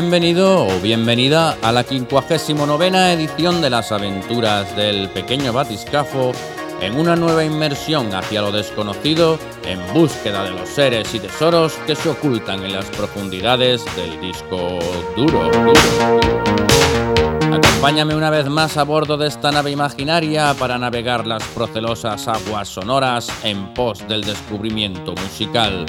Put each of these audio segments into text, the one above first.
Bienvenido o bienvenida a la 59 edición de las aventuras del pequeño batiscafo en una nueva inmersión hacia lo desconocido en búsqueda de los seres y tesoros que se ocultan en las profundidades del disco duro. Acompáñame una vez más a bordo de esta nave imaginaria para navegar las procelosas aguas sonoras en pos del descubrimiento musical.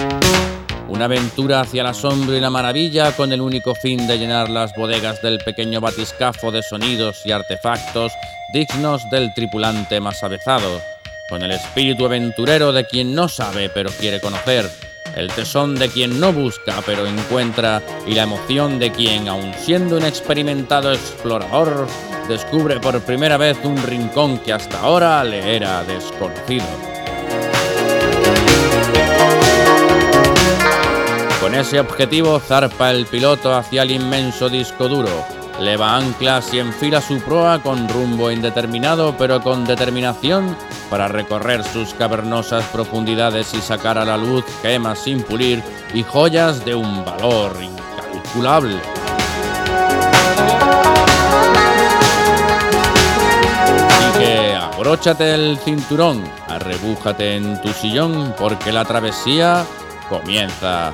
Una aventura hacia el asombro y la maravilla con el único fin de llenar las bodegas del pequeño batiscafo de sonidos y artefactos dignos del tripulante más avezado, con el espíritu aventurero de quien no sabe pero quiere conocer, el tesón de quien no busca pero encuentra y la emoción de quien, aun siendo un experimentado explorador, descubre por primera vez un rincón que hasta ahora le era desconocido. Con ese objetivo zarpa el piloto hacia el inmenso disco duro, leva anclas y enfila su proa con rumbo indeterminado pero con determinación para recorrer sus cavernosas profundidades y sacar a la luz gemas sin pulir y joyas de un valor incalculable. Abróchate el cinturón, arrebújate en tu sillón porque la travesía comienza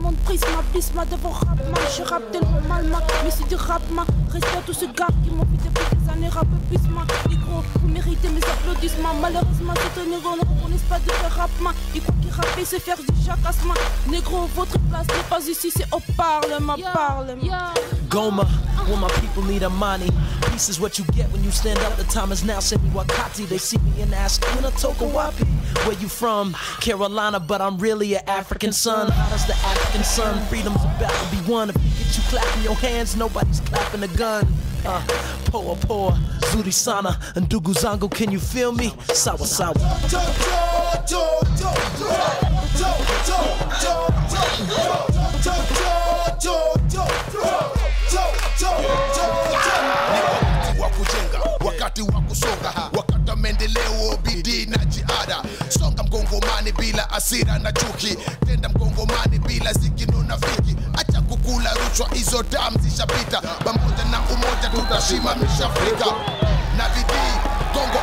monde prisma, prisma devant rapma. Je rappe tellement mal, ma, mais c'est du rapma. Respect à tous ces gars qui m'ont fait depuis des années, rap pisma. Négro, vous méritez mes applaudissements. Malheureusement, c'est un négro, ne reconnaissent pas de faire rapma. Il croit qu'il rappe, c'est faire du jacassement. Négro, votre place n'est pas ici, c'est au parlement, parlement. Goma, when my people need a money. Peace is what you get when you stand up. The time is now. Send me Wakati. They see me and ask, when a wapi. Where you from? Carolina, but I'm really an African son. How does the African son? Freedom's about to be won. If you get you clapping your hands, nobody's clapping a gun. Uh, poa poa, Zuri Sana, and Dugu Zango, can you feel me? Sawa sawa. Wakati wa kusonga wakati wa maendeleo bidii na jihada. Songa mgongomani bila asira na chuki. Tenda mgongomani bila zikinona fiki. Acha kukula rushwa hizo damu zishapita. Pamoja na umoja tutashimamisha afrika na bidii kongo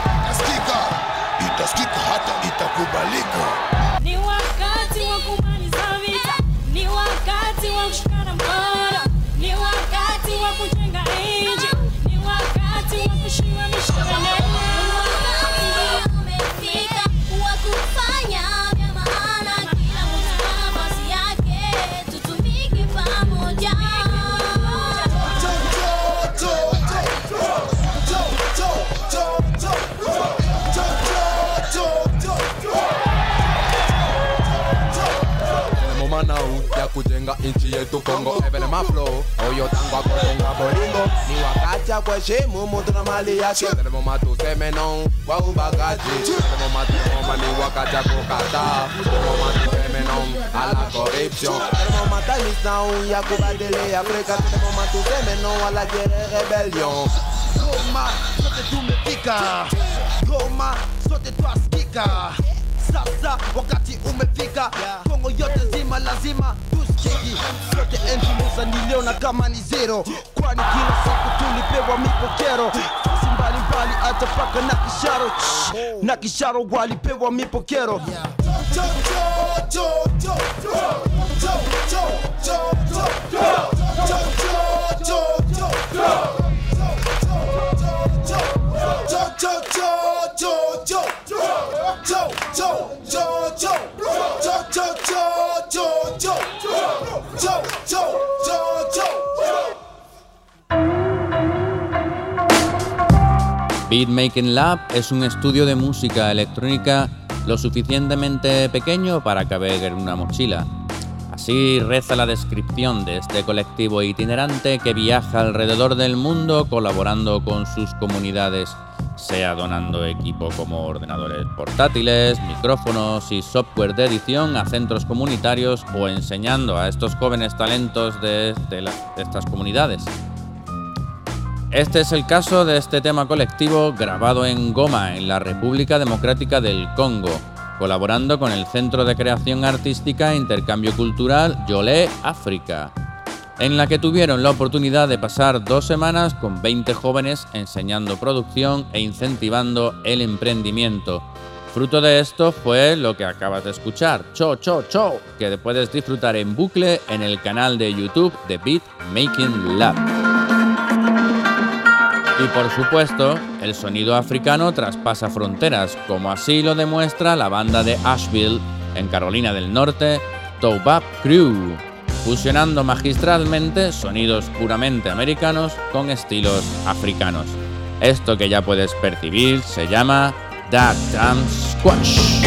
kujenga nchi yetu Kongo Evene maflo oyo tangwa kutunga bolingo ni wakati ya kuheshimu mtu na mali yake Tenemo matuseme no kwa ubakaji Tenemo matusema ni wakati ya kukata Tenemo matuseme no ala corruption. Tenemo matamis down ya kubadili Afrika. Tenemo matuseme no ala jere rebellion. Goma, sote tumefika Goma, sote twasikika sasa wakati umefika kongo yote zima lazima tuskiki Sote enzi musa niliona kama ni zero kwani kila siku tulipewa mipokero fasi mbalimbali hata paka na kisharo na kisharo walipewa mipokero Beatmaking Lab es un estudio de música electrónica lo suficientemente pequeño para caber en una mochila. Así reza la descripción de este colectivo itinerante que viaja alrededor del mundo colaborando con sus comunidades, sea donando equipo como ordenadores portátiles, micrófonos y software de edición a centros comunitarios o enseñando a estos jóvenes talentos de, estas comunidades. Este es el caso de este tema colectivo grabado en Goma, en la República Democrática del Congo, colaborando con el Centro de Creación Artística e Intercambio Cultural Yolé África, en la que tuvieron la oportunidad de pasar dos semanas con 20 jóvenes enseñando producción e incentivando el emprendimiento. Fruto de esto fue lo que acabas de escuchar, Cho Cho Cho, que puedes disfrutar en bucle en el canal de YouTube de Beat Making Lab. Y por supuesto, el sonido africano traspasa fronteras, como así lo demuestra la banda de Asheville, en Carolina del Norte, Toubab Crew, fusionando magistralmente sonidos puramente americanos con estilos africanos. Esto que ya puedes percibir se llama That Damn Squash.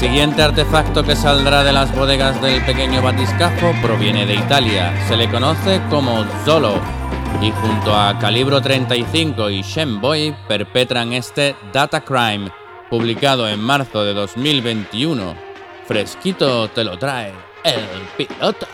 Siguiente artefacto que saldrá de las bodegas del pequeño batiscafo proviene de Italia. Se le conoce como Zolo y junto a Calibro 35 y Shenboy perpetran este Data Crime, publicado en marzo de 2021. Fresquito te lo trae el piloto.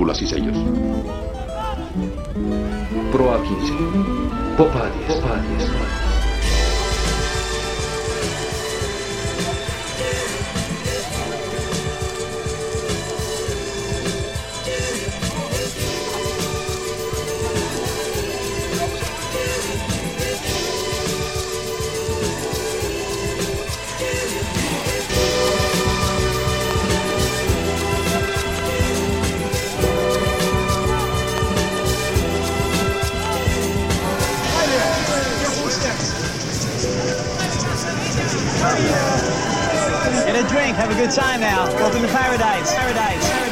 válvulas y sellos. Proa 15. Popa 10. have a good time now. Welcome to paradise. Paradise. paradise.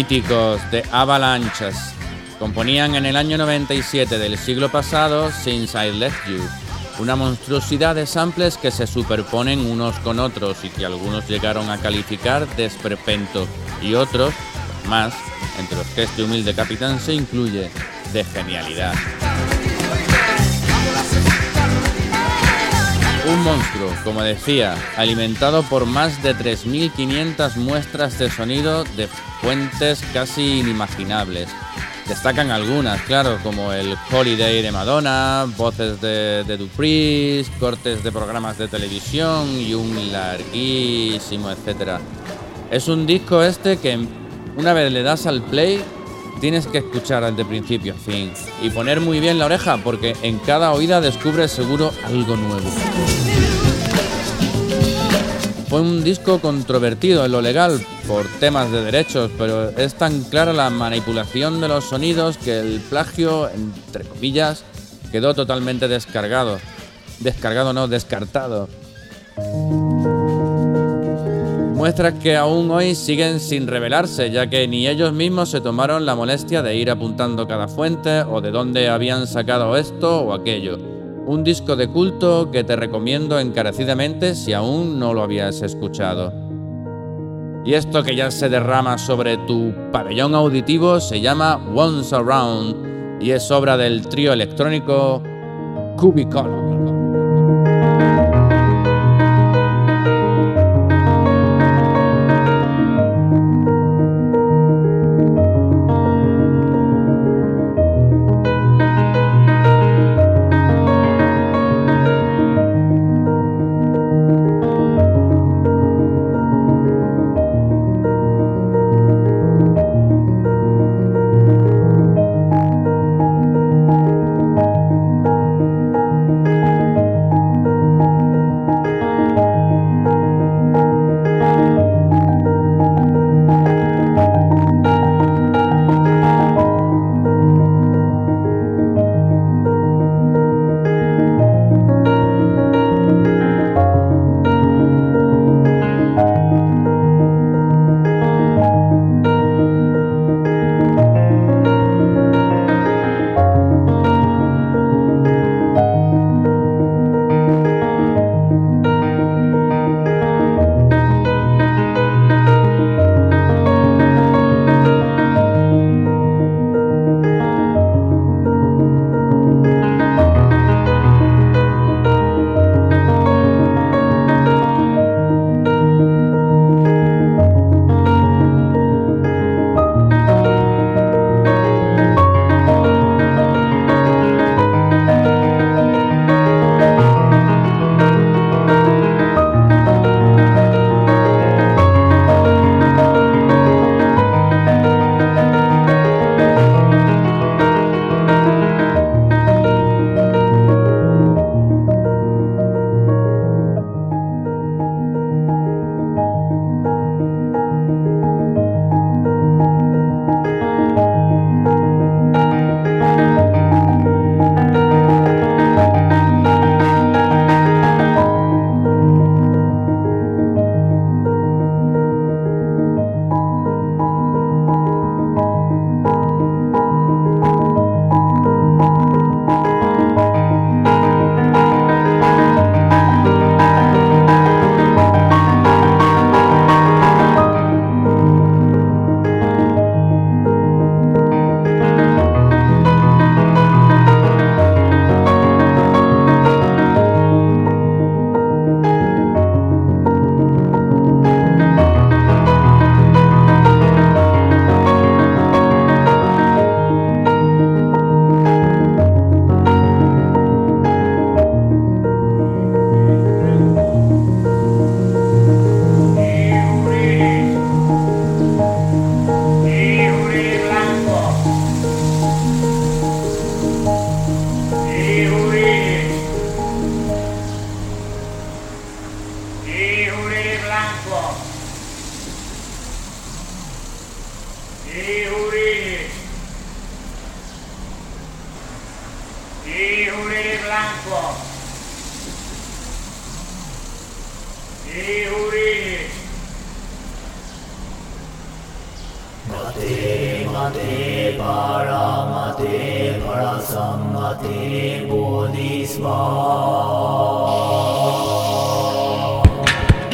Míticos de Avalanches componían en el año 97 del siglo pasado Since I Left You, una monstruosidad de samples que se superponen unos con otros y que algunos llegaron a calificar de esperpento y otros, más, entre los que este humilde capitán se incluye, de genialidad. Un monstruo, como decía, alimentado por más de 3.500 muestras de sonido de fuentes casi inimaginables. Destacan algunas, claro, como el Holiday de Madonna, voces de, de cortes de programas de televisión y un larguísimo etcétera. Es un disco este que una vez le das al play tienes que escuchar desde principio a fin y poner muy bien la oreja porque en cada oída descubres seguro algo nuevo. Fue un disco controvertido en lo legal por temas de derechos, pero es tan clara la manipulación de los sonidos que el plagio, entre comillas, quedó totalmente descargado. Descargado no, descartado. Muestras que aún hoy siguen sin revelarse, ya que ni ellos mismos se tomaron la molestia de ir apuntando cada fuente o de dónde habían sacado esto o aquello. Un disco de culto que te recomiendo encarecidamente si aún no lo habías escuchado. Y esto que ya se derrama sobre tu pabellón auditivo se llama Once Around y es obra del trío electrónico Cubicolor.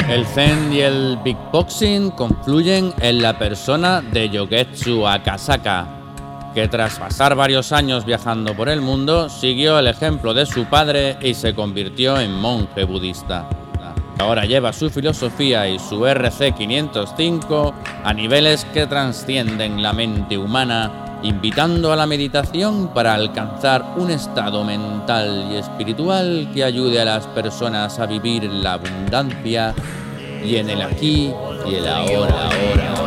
El Zen y el Beatboxing confluyen en la persona de Yogetsu Akasaka, que tras pasar varios años viajando por el mundo, siguió el ejemplo de su padre y se convirtió en monje budista. Ahora lleva su filosofía y su RC505 a niveles que trascienden la mente humana, invitando a la meditación para alcanzar un estado mental y espiritual que ayude a las personas a vivir la abundancia y en el aquí y el ahora, Rajana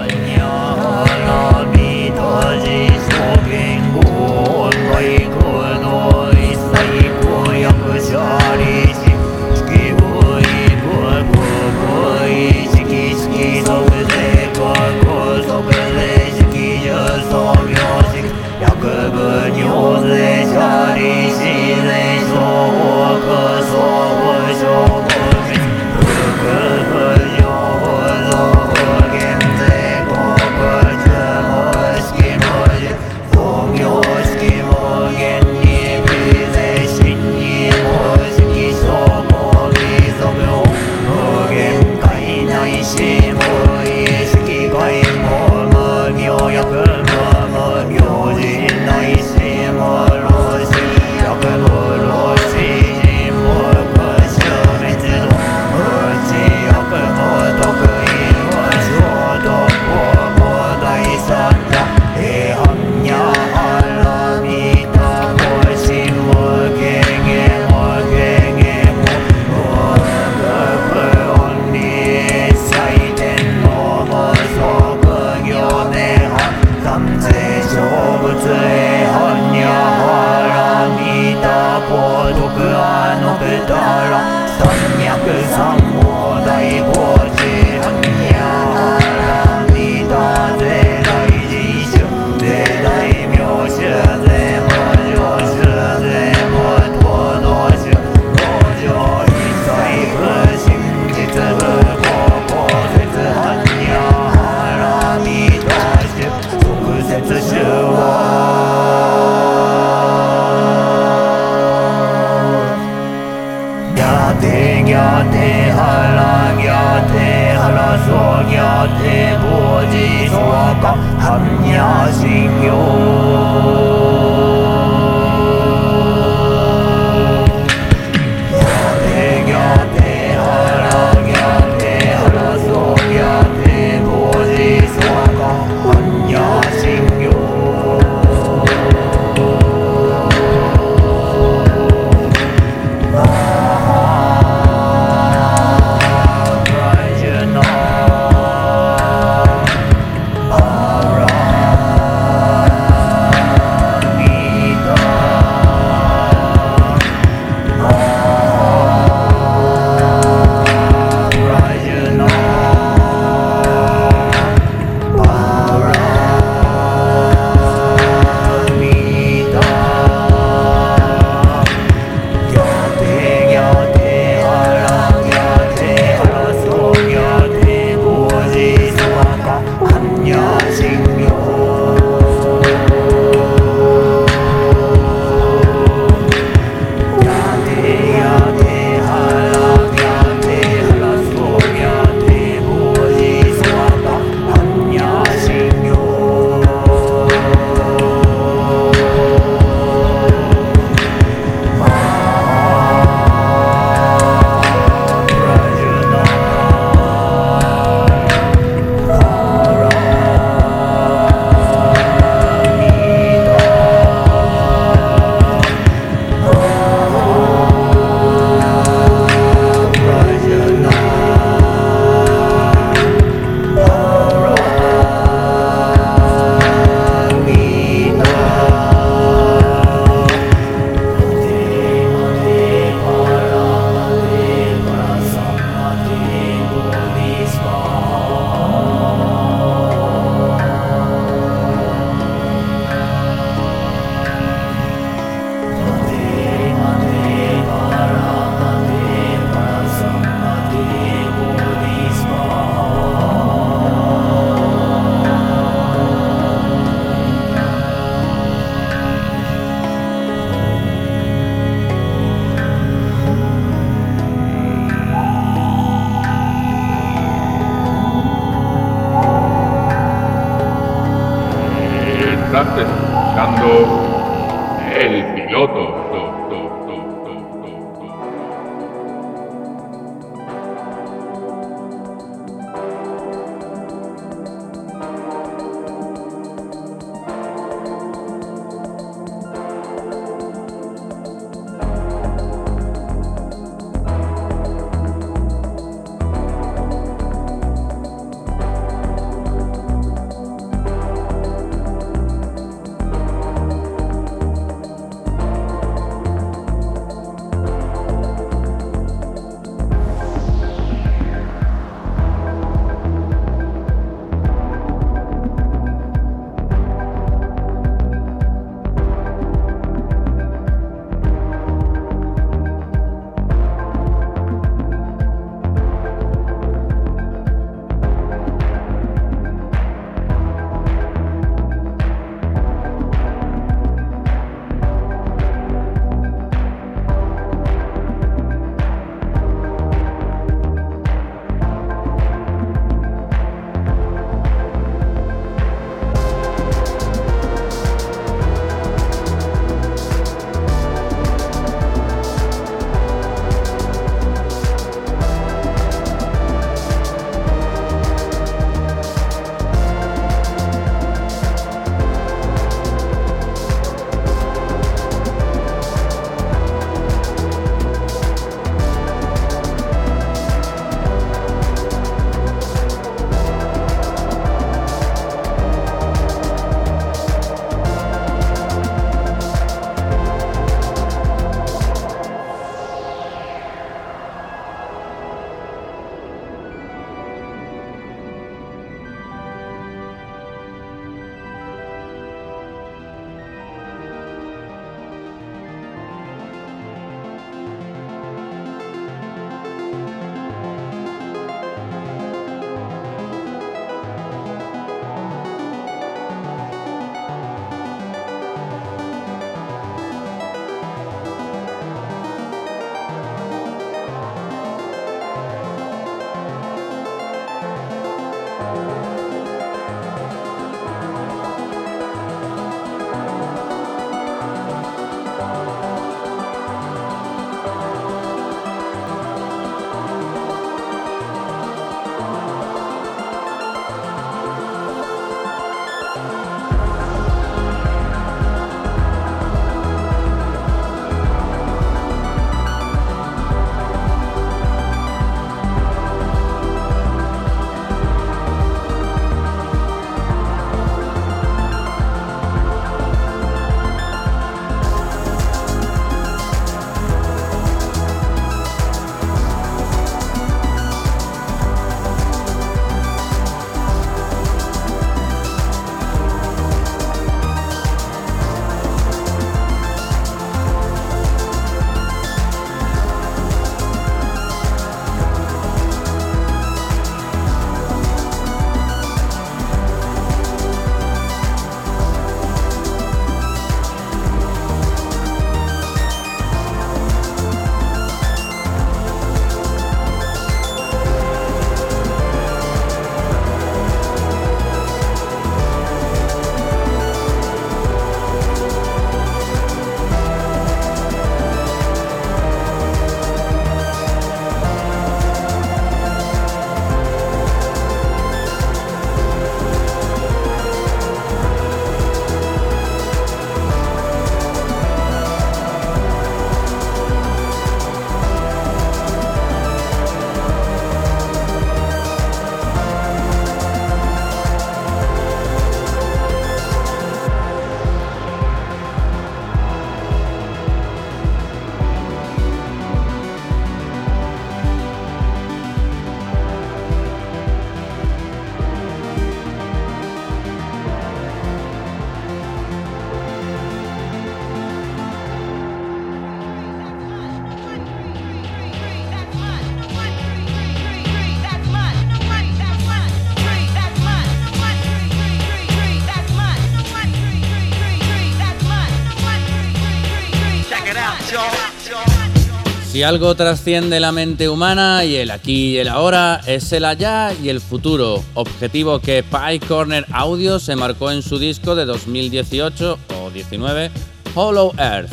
Si algo trasciende la mente humana y el aquí y el ahora, es el allá y el futuro, objetivo que Pie Corner Audio se marcó en su disco de 2018 o 19, Hollow Earth,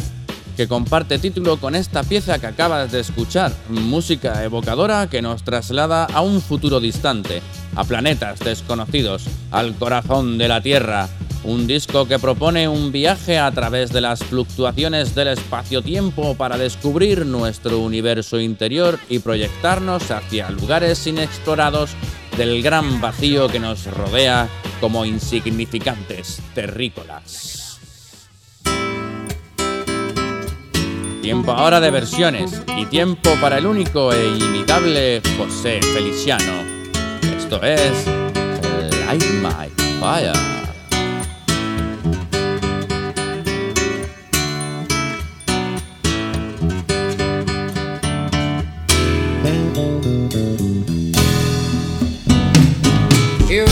que comparte título con esta pieza que acabas de escuchar, música evocadora que nos traslada a un futuro distante, a planetas desconocidos, al corazón de la Tierra, un disco que propone un viaje a través de las fluctuaciones del espacio-tiempo para descubrir nuestro universo interior y proyectarnos hacia lugares inexplorados del gran vacío que nos rodea como insignificantes terrícolas. Tiempo ahora de versiones y tiempo para el único e inimitable José Feliciano. Esto es Light My Fire.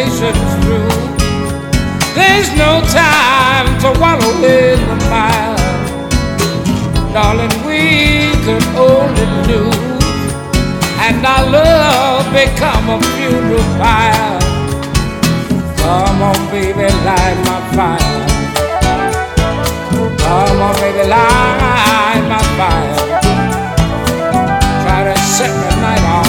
Hesitation's through. There's no time to wallow in the mire. Darling, we could only lose, and our love become a funeral pyre. Come on, baby, light my fire. Come on, baby, light my fire. Try to set the night on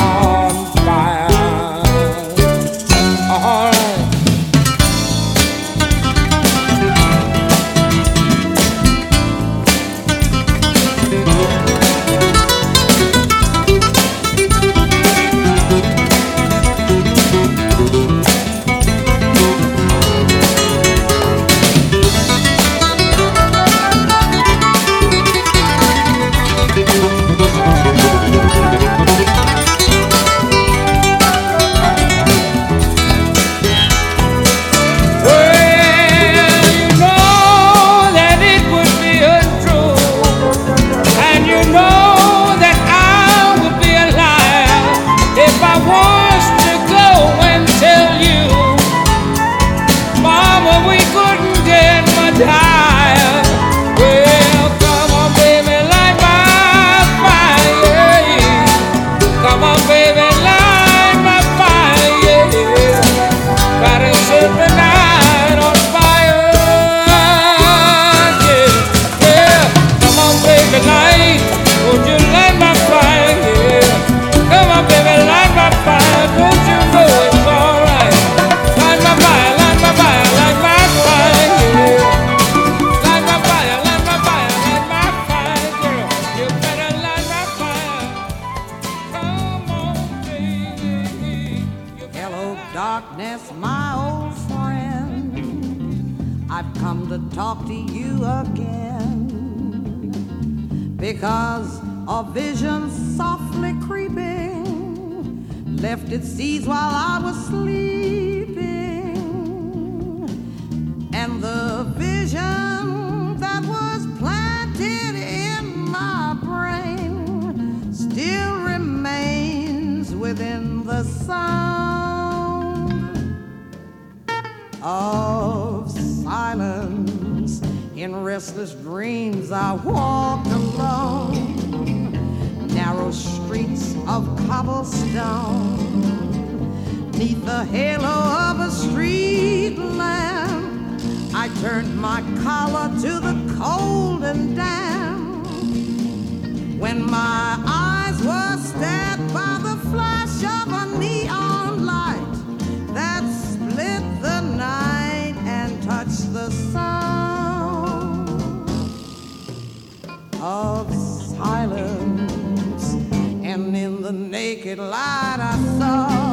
the naked light, I saw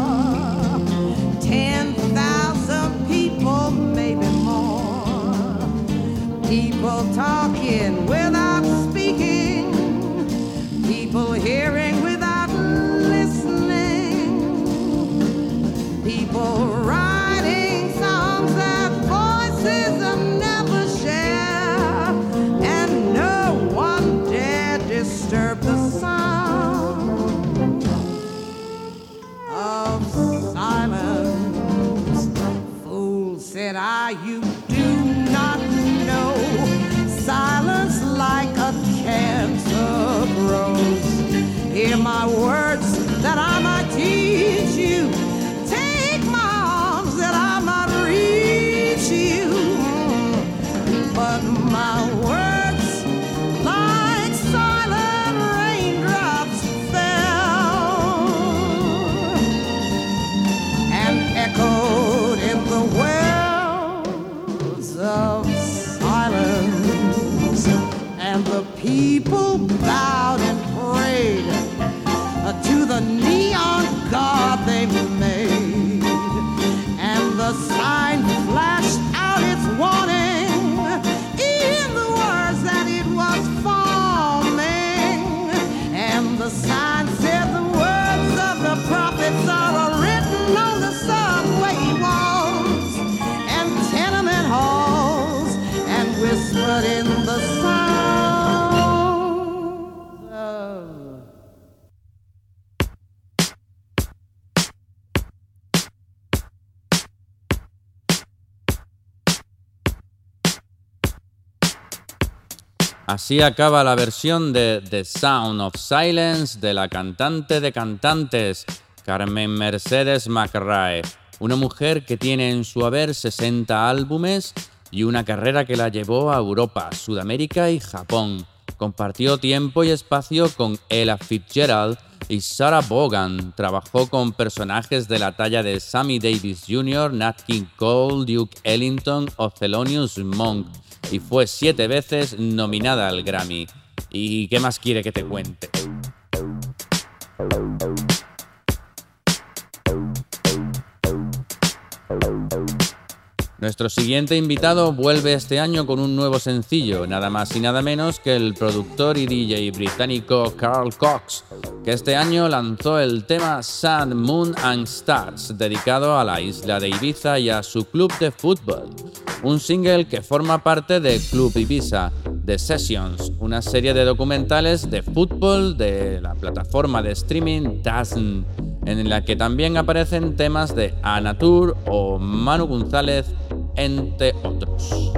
world. Así acaba la versión de The Sound of Silence de la cantante de cantantes, Carmen Mercedes McRae, una mujer que tiene en su haber 60 álbumes y una carrera que la llevó a Europa, Sudamérica y Japón. Compartió tiempo y espacio con Ella Fitzgerald y Sarah Vaughan. Trabajó con personajes de la talla de Sammy Davis Jr., Nat King Cole, Duke Ellington o Thelonious Monk y fue siete veces nominada al Grammy. ¿Y qué más quiere que te cuente? Nuestro siguiente invitado vuelve este año con un nuevo sencillo, nada más y nada menos que el productor y DJ británico Carl Cox, que este año lanzó el tema Sun, Moon and Stars, dedicado a la isla de Ibiza y a su club de fútbol. Un single que forma parte de Club Ibiza, The Sessions, una serie de documentales de fútbol de la plataforma de streaming DAZN, en la que también aparecen temas de Anatur o Manu González, entre otros.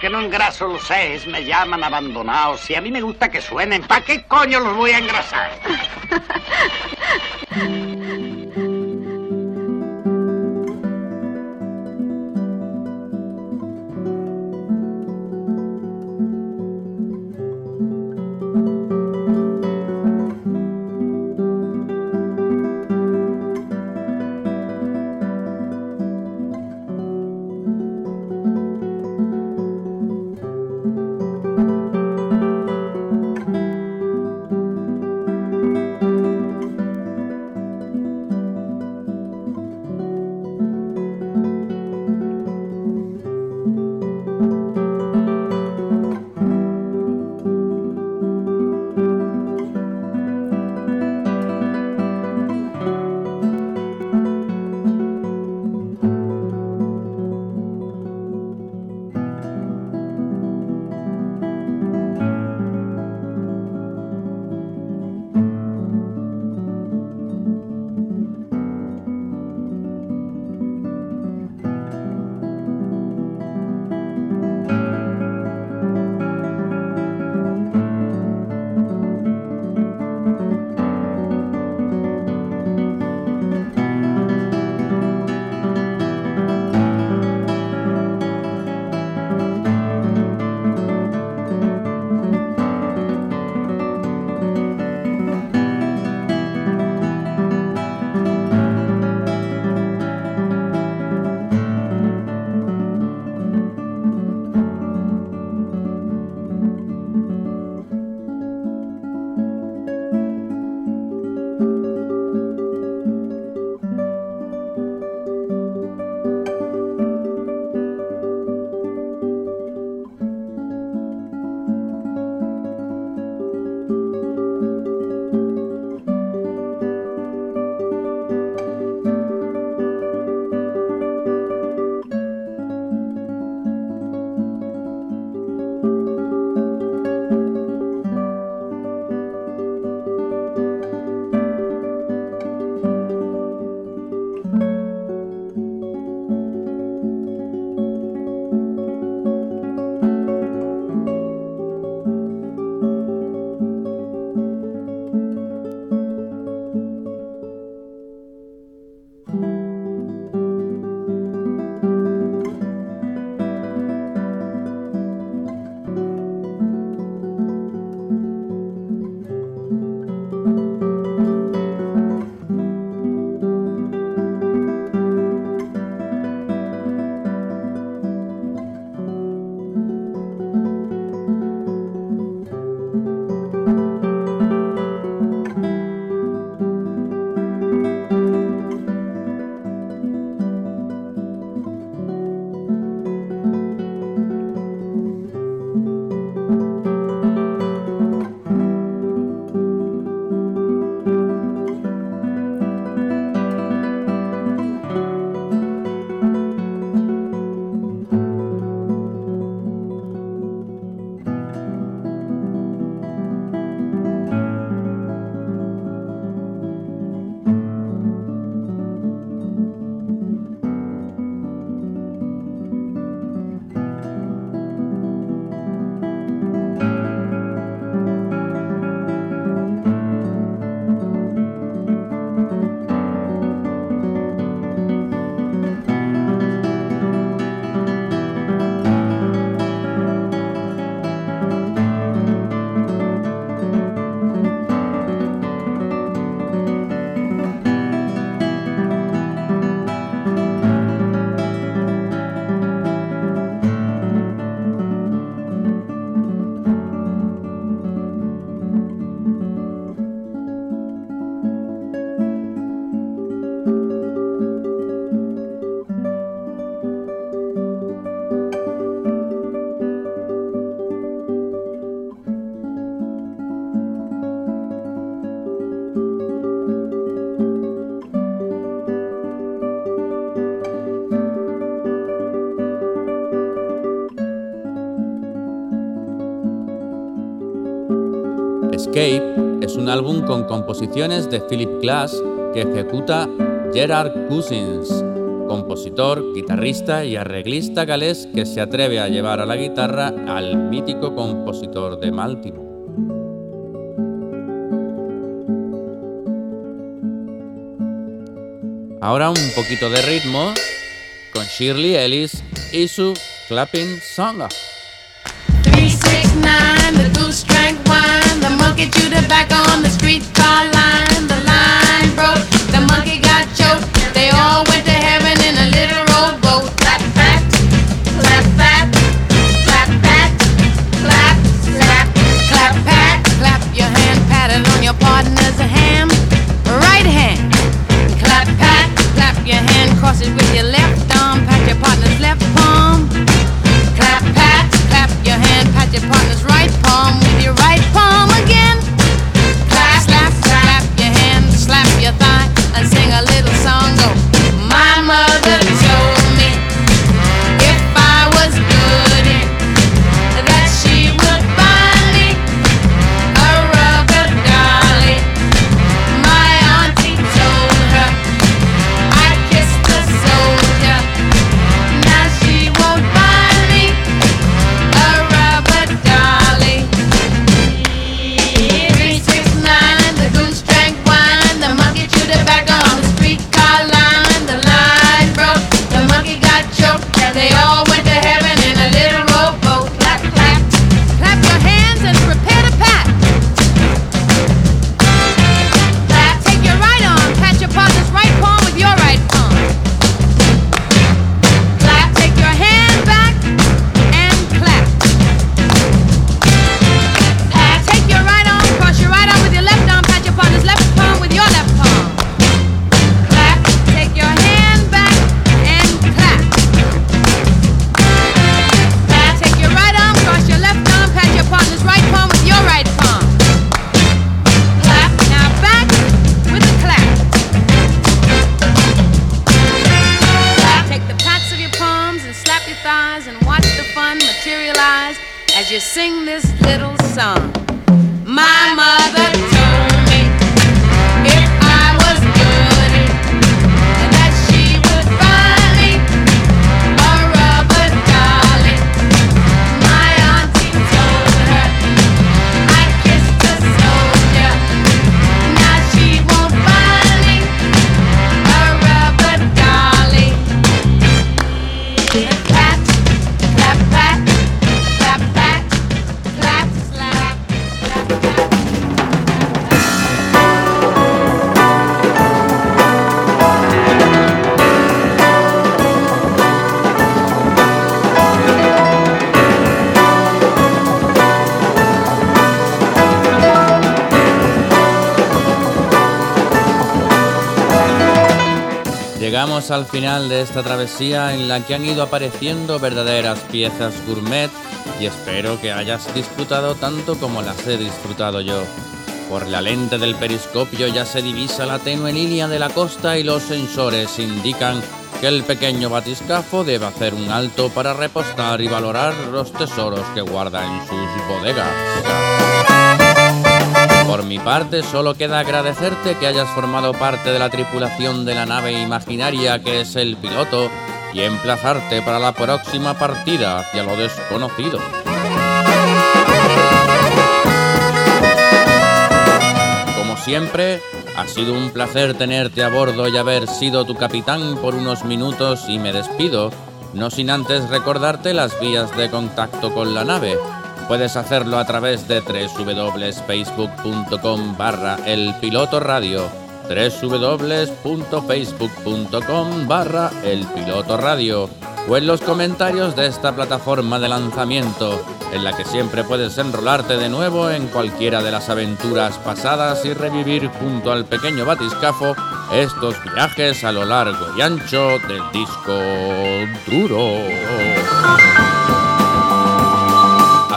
Porque no engraso los seis, me llaman abandonados. Si a mí me gusta que suenen, ¿para qué coño los voy a engrasar? Es un álbum con composiciones de Philip Glass que ejecuta Gerard Cousins, compositor, guitarrista y arreglista galés que se atreve a llevar a la guitarra al mítico compositor de Baltimore. Ahora un poquito de ritmo con Shirley Ellis y su Clapping Song. get you to back on the streetcar line. Al final de esta travesía en la que han ido apareciendo verdaderas piezas gourmet y espero que hayas disfrutado tanto como las he disfrutado yo. Por la lente del periscopio ya se divisa la tenue línea de la costa y los sensores indican que el pequeño batiscafo debe hacer un alto para repostar y valorar los tesoros que guarda en sus bodegas. Por mi parte, solo queda agradecerte que hayas formado parte de la tripulación de la nave imaginaria que es el piloto y emplazarte para la próxima partida hacia lo desconocido. Como siempre, ha sido un placer tenerte a bordo y haber sido tu capitán por unos minutos y me despido, no sin antes recordarte las vías de contacto con la nave. Puedes hacerlo a través de www.facebook.com barra el piloto radio www.facebook.com barra el piloto radio o en los comentarios de esta plataforma de lanzamiento en la que siempre puedes enrolarte de nuevo en cualquiera de las aventuras pasadas y revivir junto al pequeño batiscafo estos viajes a lo largo y ancho del disco duro.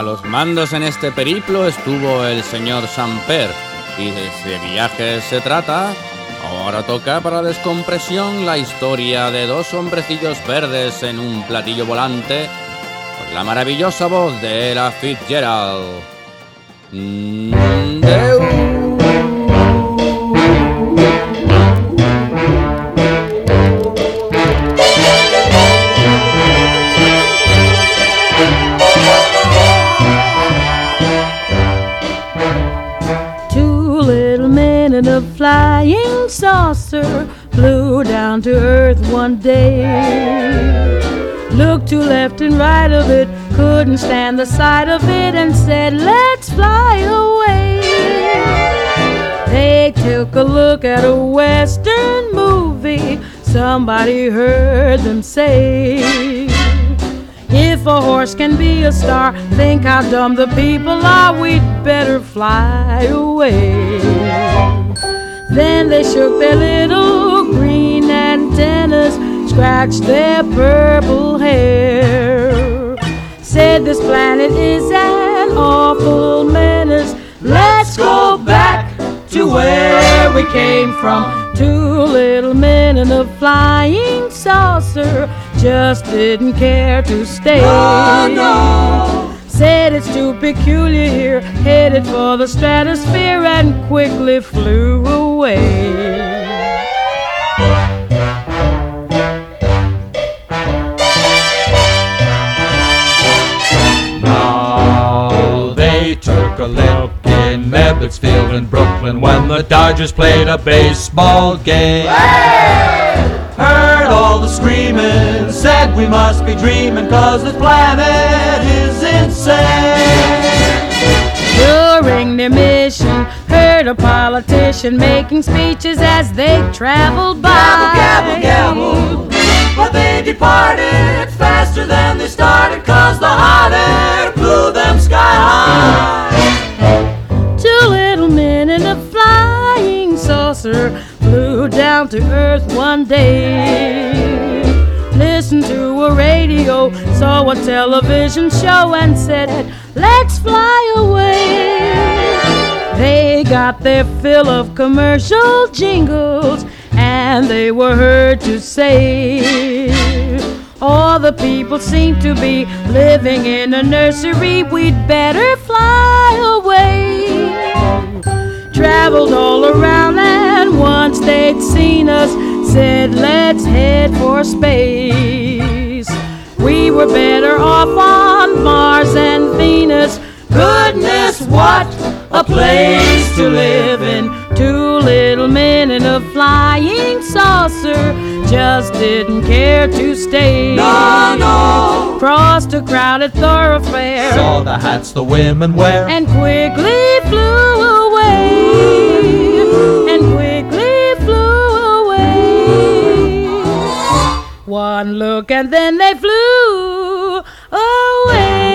Los mandos en este periplo estuvo el señor Samper y de ese viaje se trata. Ahora toca para descompresión la historia de dos hombrecillos verdes en un platillo volante con la maravillosa voz de Ella Fitzgerald. Mm. Flying saucer flew down to earth one day. Looked to left and right of it, couldn't stand the sight of it, and said, Let's fly away. They took a look at a western movie, somebody heard them say. If a horse can be a star, think how dumb the people are, we'd better fly away. Then they shook their little green antennas, scratched their purple hair. Said this planet is an awful menace. Let's go back to where we came from. Two little men in a flying saucer just didn't care to stay. Oh, no, no. Said it's too peculiar here, headed for the stratosphere and quickly flew away. Now they took a look in Medlick's Field in Brooklyn when the Dodgers played a baseball game. The screaming, said we must be dreaming cause this planet is insane. During their mission, heard a politician making speeches as they traveled by. Gabble, gabble, but they departed faster than they started cause the hot air blew them sky high. Two little men in a flying saucer down to earth one day. Listened to a radio, saw a television show, and said, Let's fly away. They got their fill of commercial jingles, and they were heard to say, All the people seem to be living in a nursery, we'd better fly away traveled all around once they'd seen us said let's head for space we were better off on mars and venus goodness what a place to live in two little men in a flying saucer just didn't care to stay No, no. crossed a crowded thoroughfare Saw the hats the women wear. and quickly flew away. One look and then they flew away.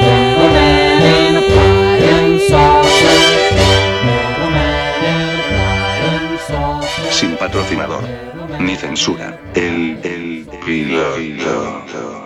Man. Sin patrocinador, ni censura. El, el, el, el, el, el.